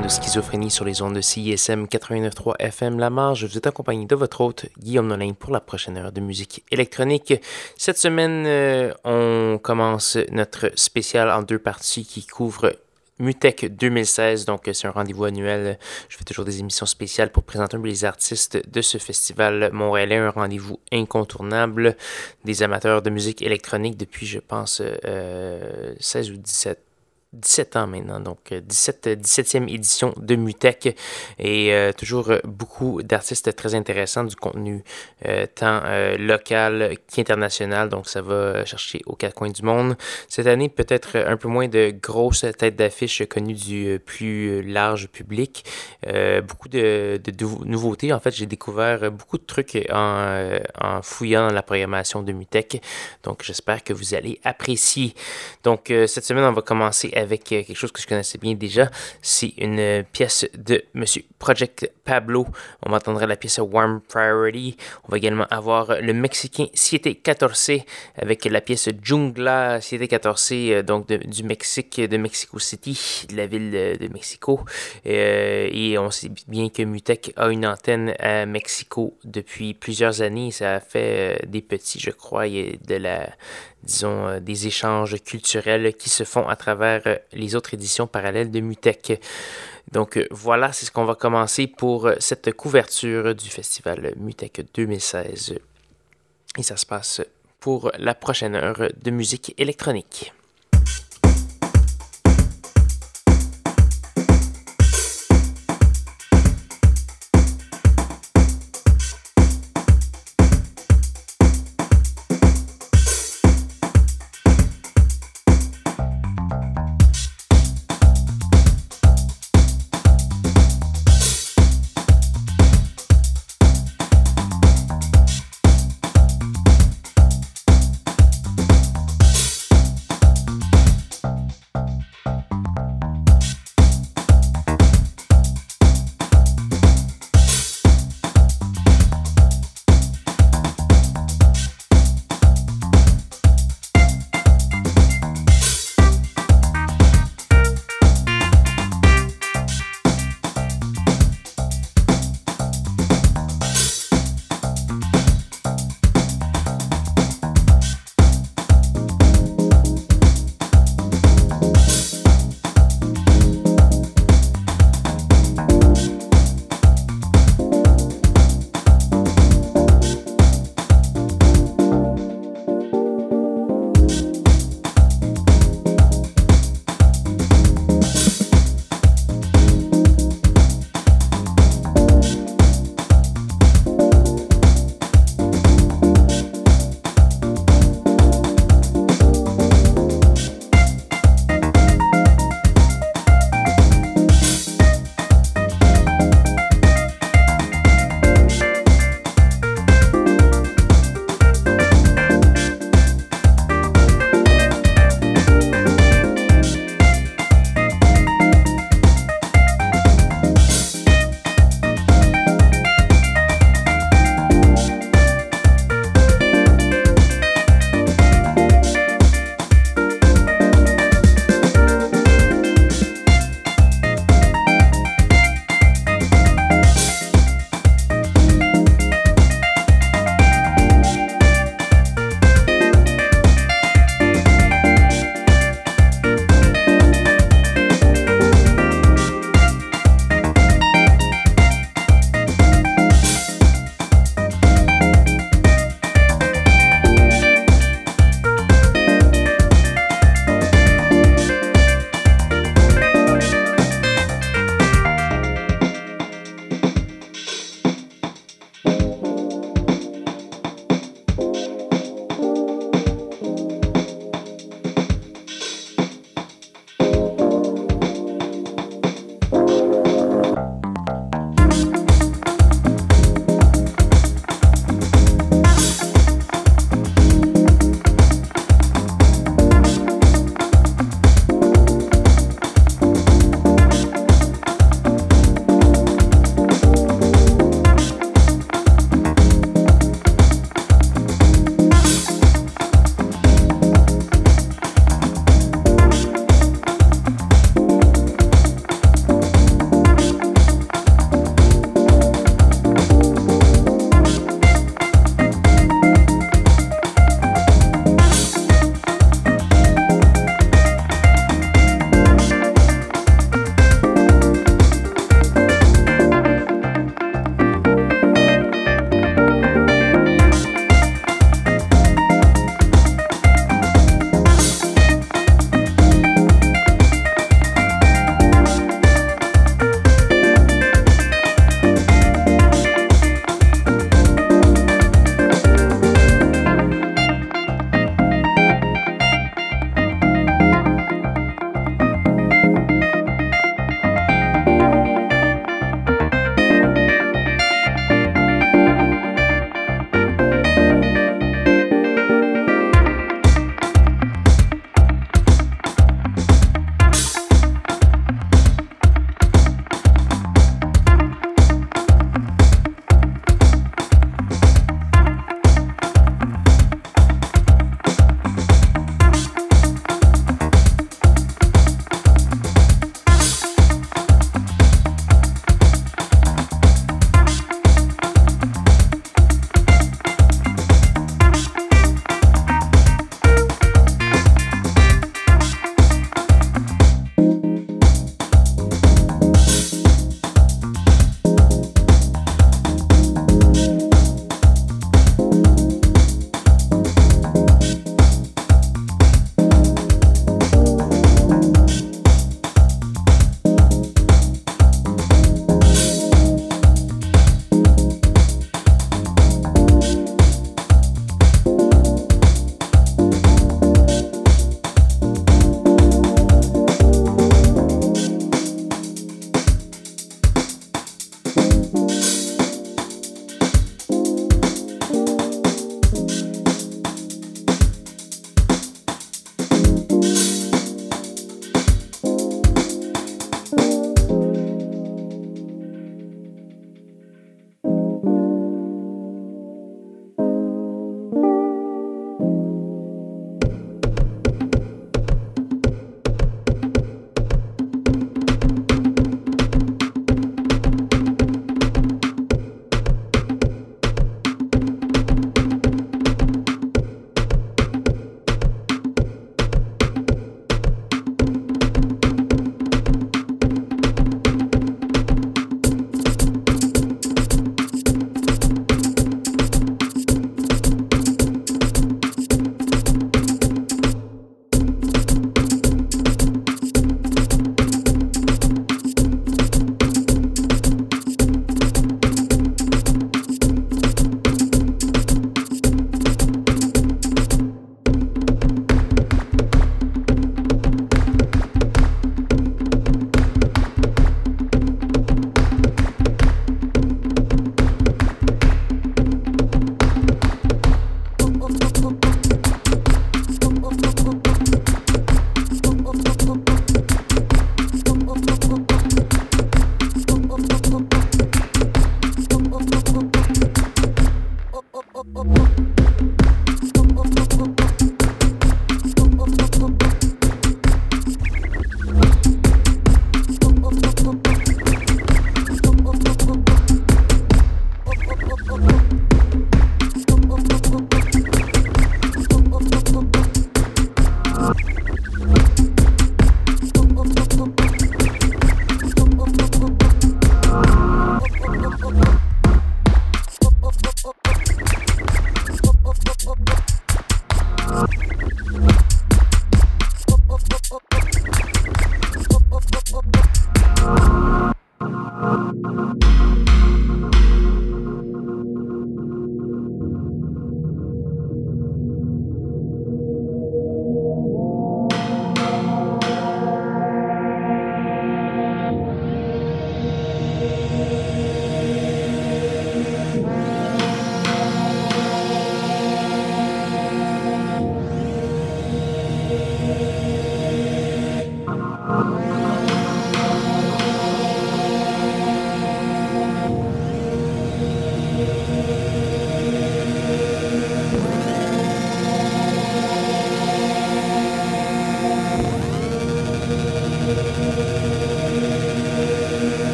de Schizophrénie sur les ondes de CISM 89.3 FM La Marge. Vous êtes accompagné de votre hôte Guillaume Nolin pour la prochaine heure de musique électronique. Cette semaine, euh, on commence notre spécial en deux parties qui couvre Mutec 2016, donc c'est un rendez-vous annuel. Je fais toujours des émissions spéciales pour présenter les artistes de ce festival montréalais, un rendez-vous incontournable des amateurs de musique électronique depuis, je pense, 16 euh, ou 17 17 ans maintenant, donc 17, euh, 17e édition de Mutech et euh, toujours beaucoup d'artistes très intéressants, du contenu euh, tant local qu'international, donc ça va chercher aux quatre coins du monde. Cette année, peut-être un peu moins de grosses têtes d'affiche connues du plus large public, beaucoup de, nouveautés. En fait, j'ai découvert beaucoup de trucs en, fouillant dans la programmation de Mutech, donc j'espère que vous allez apprécier. Donc cette semaine, on va commencer avec avec euh, quelque chose que je connaissais bien déjà. C'est une euh, pièce de Monsieur Project Pablo. On va entendre la pièce Warm Priority. On va également avoir le Mexicain Siete Catorce avec la pièce Jungla Siete Catorce, euh, donc du Mexique, de Mexico City, de la ville de, Mexico. et on sait bien que Mutec a une antenne à Mexico depuis plusieurs années. Ça a fait des petits, je crois, de la disons, euh, des échanges culturels qui se font à travers euh, les autres éditions parallèles de Mutec. Donc euh, voilà, c'est ce qu'on va commencer pour cette couverture du festival Mutec 2016. Et ça se passe pour la prochaine heure de musique électronique.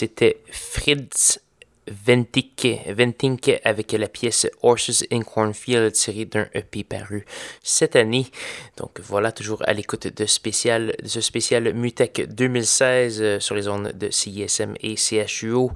C'était Fritz Ventink, Ventink avec la pièce Horses in Cornfield tirée d'un EP paru cette année. Donc voilà, toujours à l'écoute de, spécial, de ce spécial Mutec 2016 euh, sur les zones de CISM et CHUO.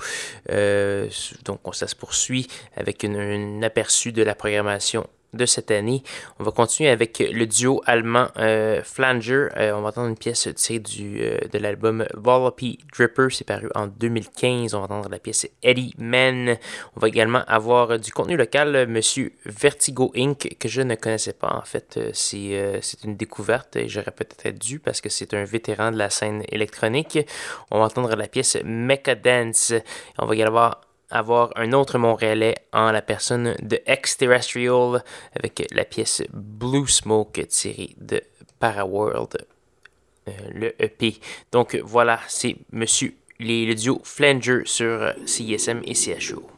Euh, donc ça se poursuit avec un aperçu de la programmation de cette année. On va continuer avec le duo allemand euh, Flanger. Euh, on va entendre une pièce tirée du, euh, de l'album Volopy Dripper. C'est paru en 2015. On va entendre la pièce Eddie Man. On va également avoir du contenu local, Monsieur Vertigo Inc., que je ne connaissais pas. En fait, c'est une découverte et j'aurais peut-être dû parce que c'est un vétéran de la scène électronique. On va entendre la pièce Mecha Dance. On va également avoir un autre Montréalais en la personne de Exterrestrial avec la pièce Blue Smoke tirée de Paraworld, euh, le EP. Donc voilà, c'est Monsieur les, le duo Flanger sur CISM et CHO.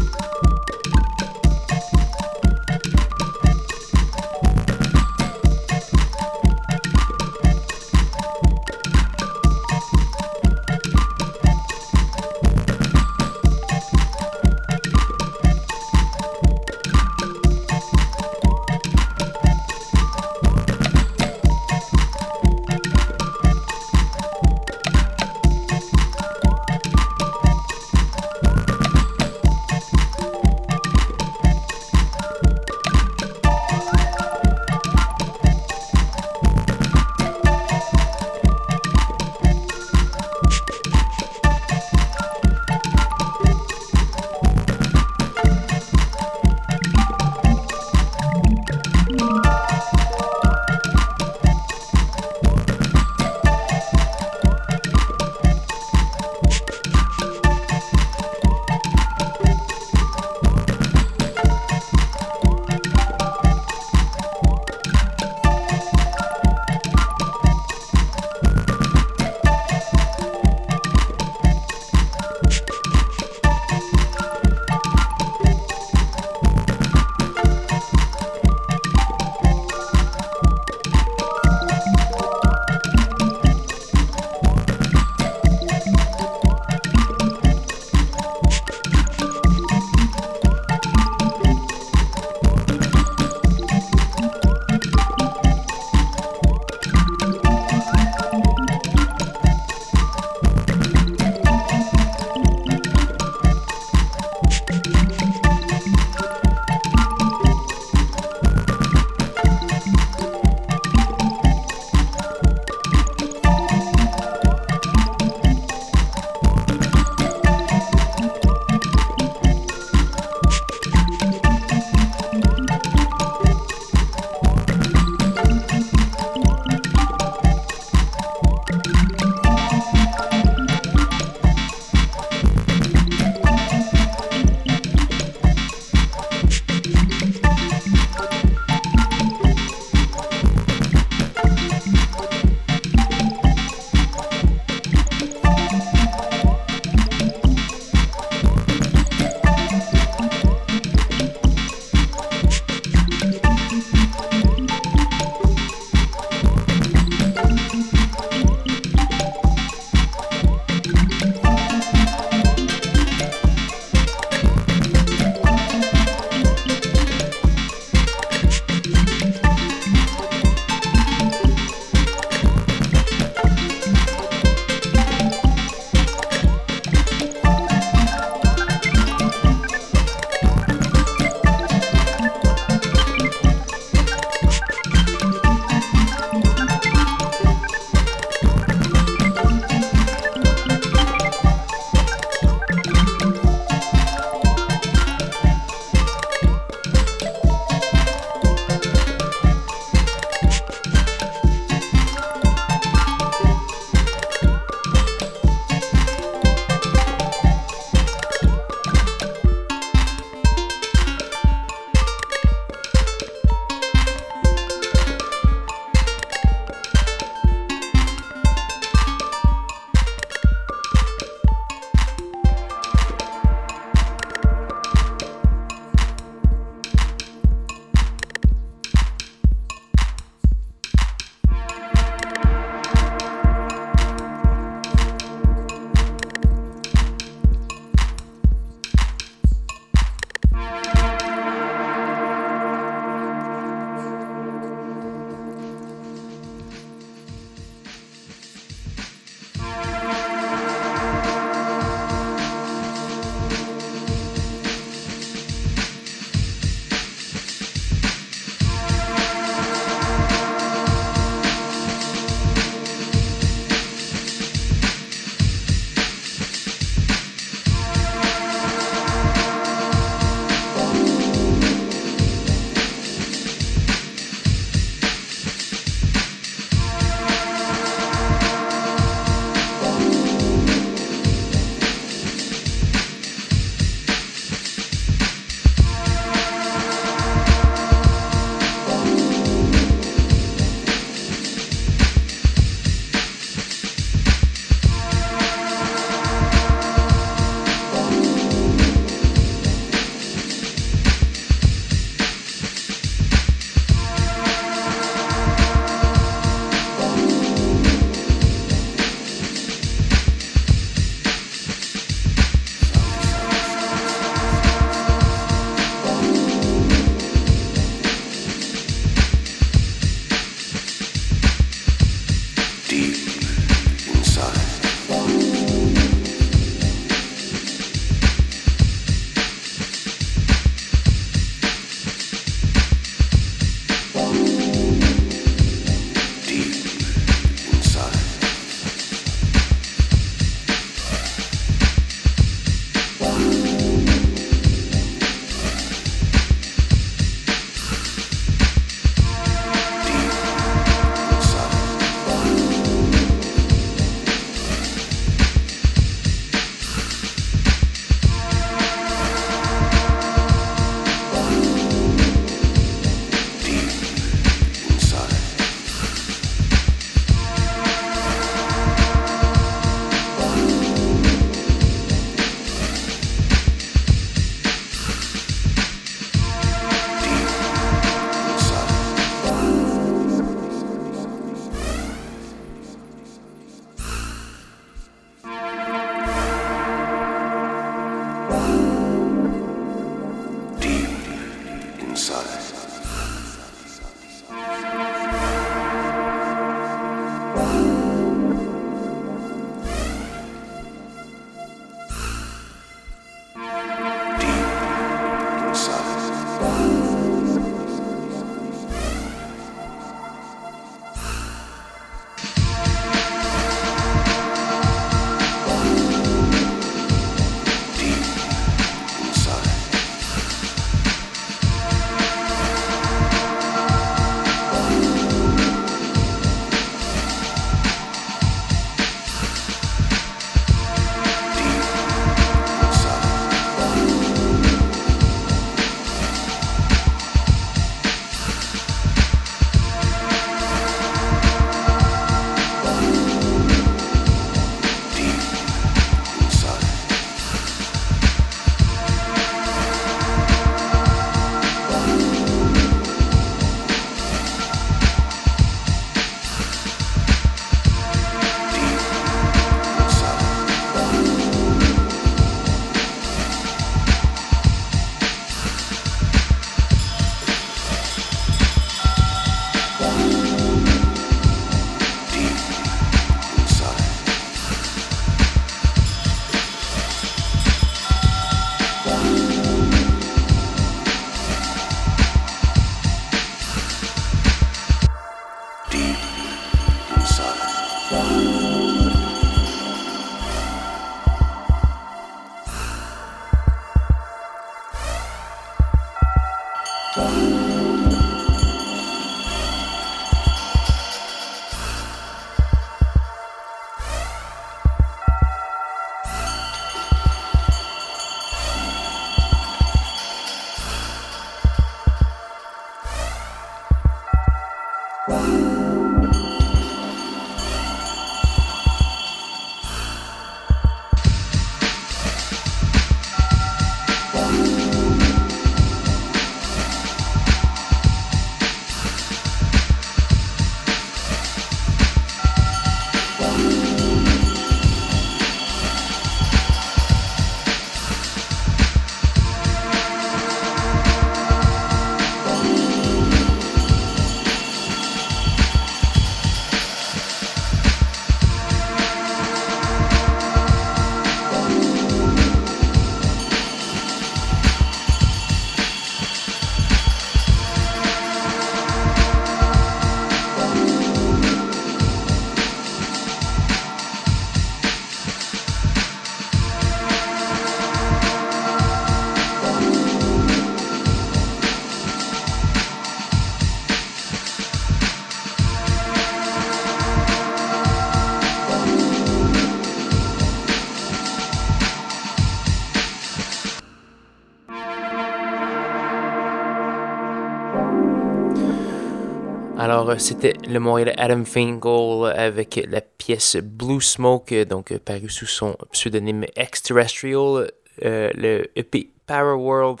C'était le Montréal Adam Fingal avec la pièce Blue Smoke, donc paru sous son pseudonyme Extraterrestrial, euh, le EP Power World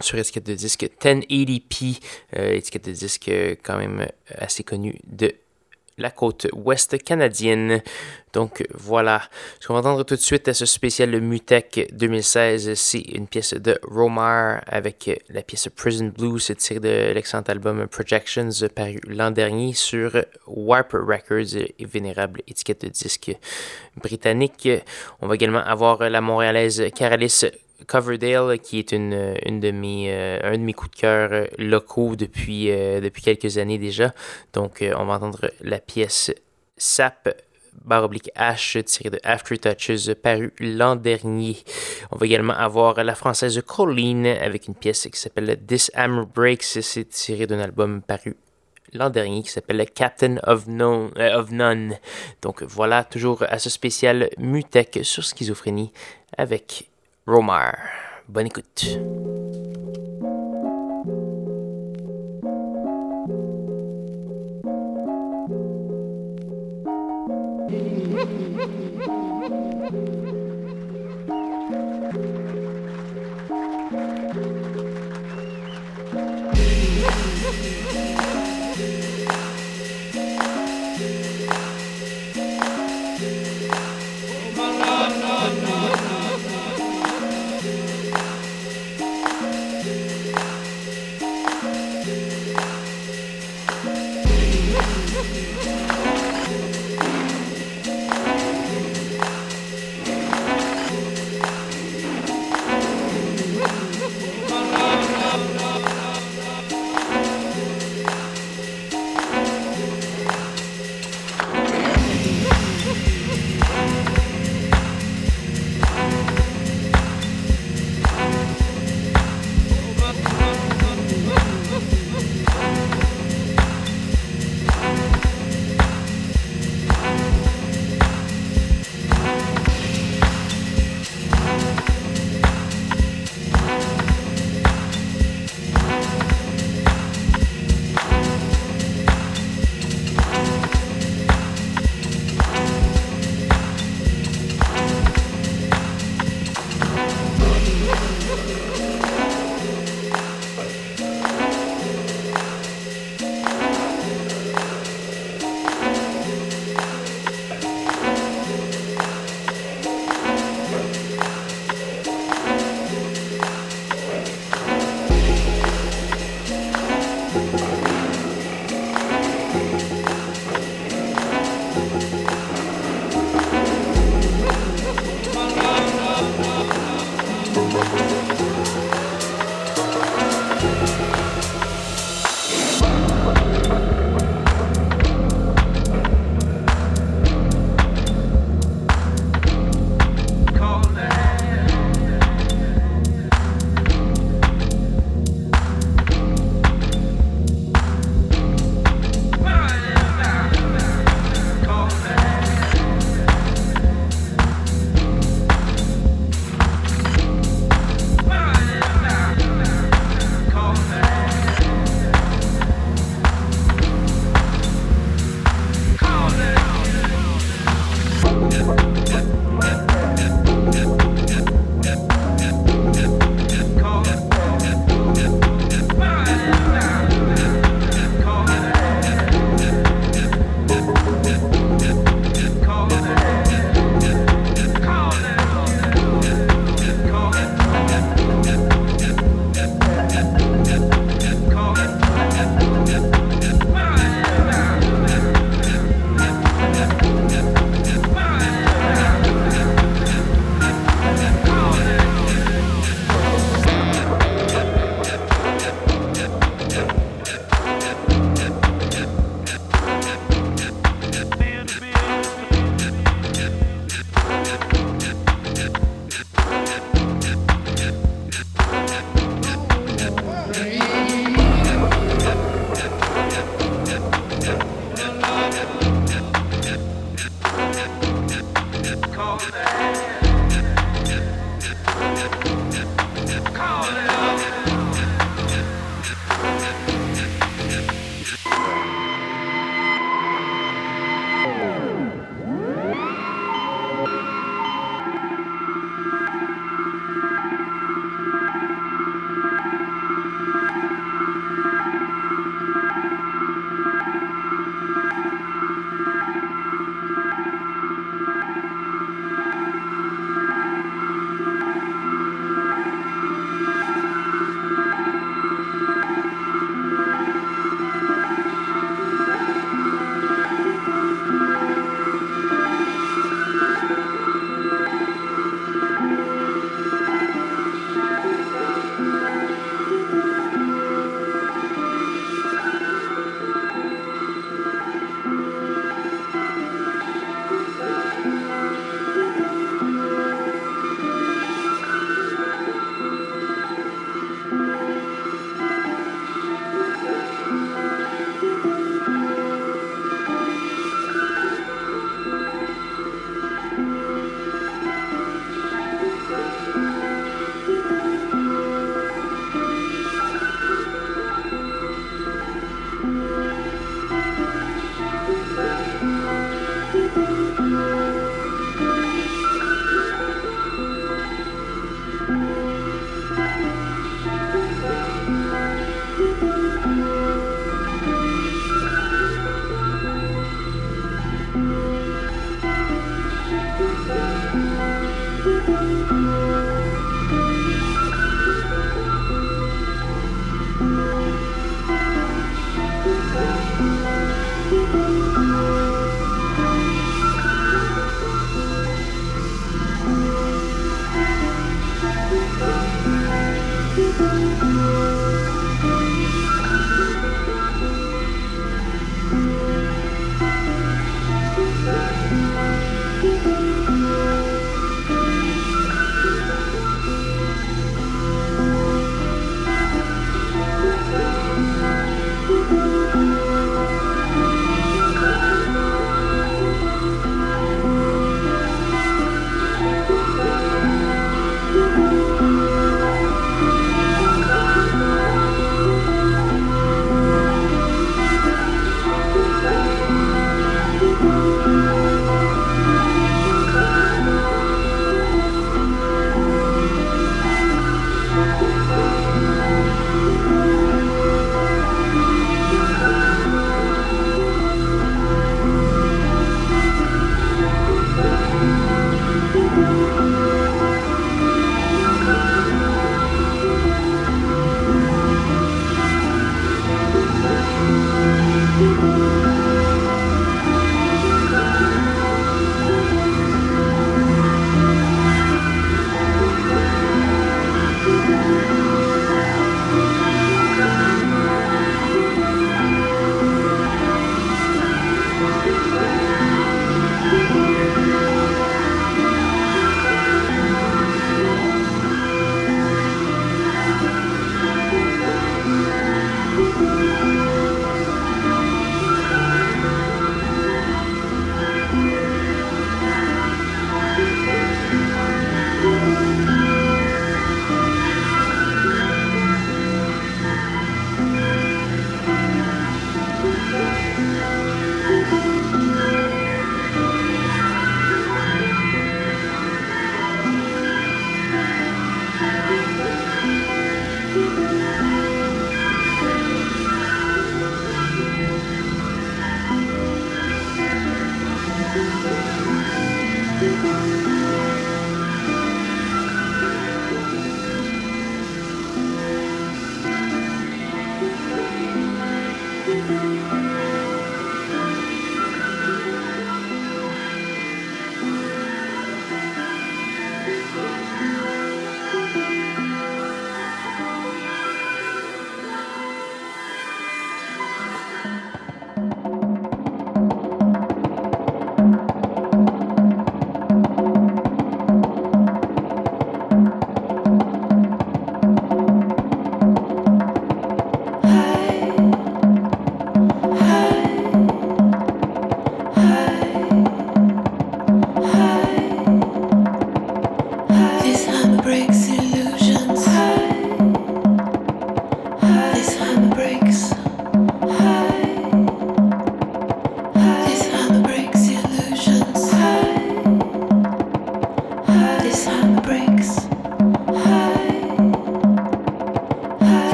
sur étiquette de disque 1080p, euh, étiquette de disque quand même assez connue de la côte ouest canadienne. Donc voilà, ce qu'on va entendre tout de suite à ce spécial Mutec 2016, c'est une pièce de Romar avec la pièce Prison Blues tirée de l'excellent album Projections paru l'an dernier sur Warp Records, vénérable étiquette de disque britannique. On va également avoir la montréalaise Caralis Coverdale, qui est une, une de mes, euh, un de mes coups de cœur euh, locaux depuis, euh, depuis quelques années déjà. Donc, on va entendre la pièce Sap barre oblique H tirée de After Touches paru l'an dernier. On va également avoir la française Colleen avec une pièce qui s'appelle This Hammer Breaks. C'est tiré d'un album paru l'an dernier qui s'appelle Captain of, of None. Donc voilà, toujours à ce spécial Mutech sur schizophrénie avec Romar. Bonne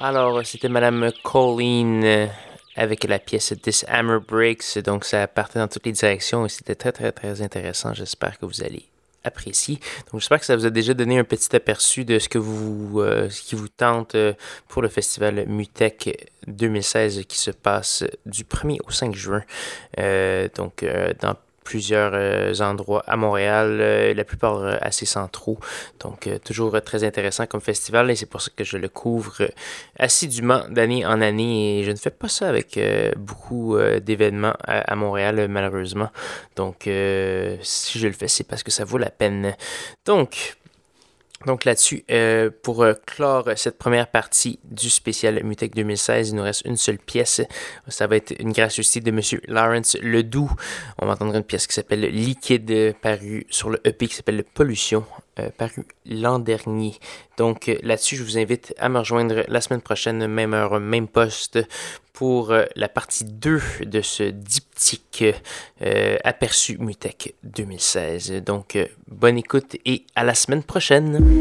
Alors, c'était Madame Colleen euh, avec la pièce This Hammer Breaks. Donc, ça partait dans toutes les directions et c'était très, très, très intéressant. J'espère que vous allez apprécier. Donc, j'espère que ça vous a déjà donné un petit aperçu de ce que vous, euh, ce qui vous tente euh, pour le festival Mutec 2016 qui se passe du 1er au 5 juin. donc, dans plusieurs euh, endroits à Montréal, euh, la plupart euh, assez centraux. Donc, toujours très intéressant comme festival et c'est pour ça que je le couvre assidûment d'année en année et je ne fais pas ça avec beaucoup d'événements à, Montréal, malheureusement. Donc, si je le fais, c'est parce que ça vaut la peine. Donc, donc là-dessus, euh, pour euh, clore cette première partie du spécial Mutec 2016, il nous reste une seule pièce. Ça va être une gracieuseté de M. Lawrence Ledoux. On va entendre une pièce qui s'appelle Liquide, parue sur le EP qui s'appelle Pollution, euh, paru l'an dernier. Donc là-dessus, je vous invite à me rejoindre la semaine prochaine, même heure, même poste, pour la partie 2 de ce diptyque aperçu Mutec 2016. Donc bonne écoute et à la semaine prochaine.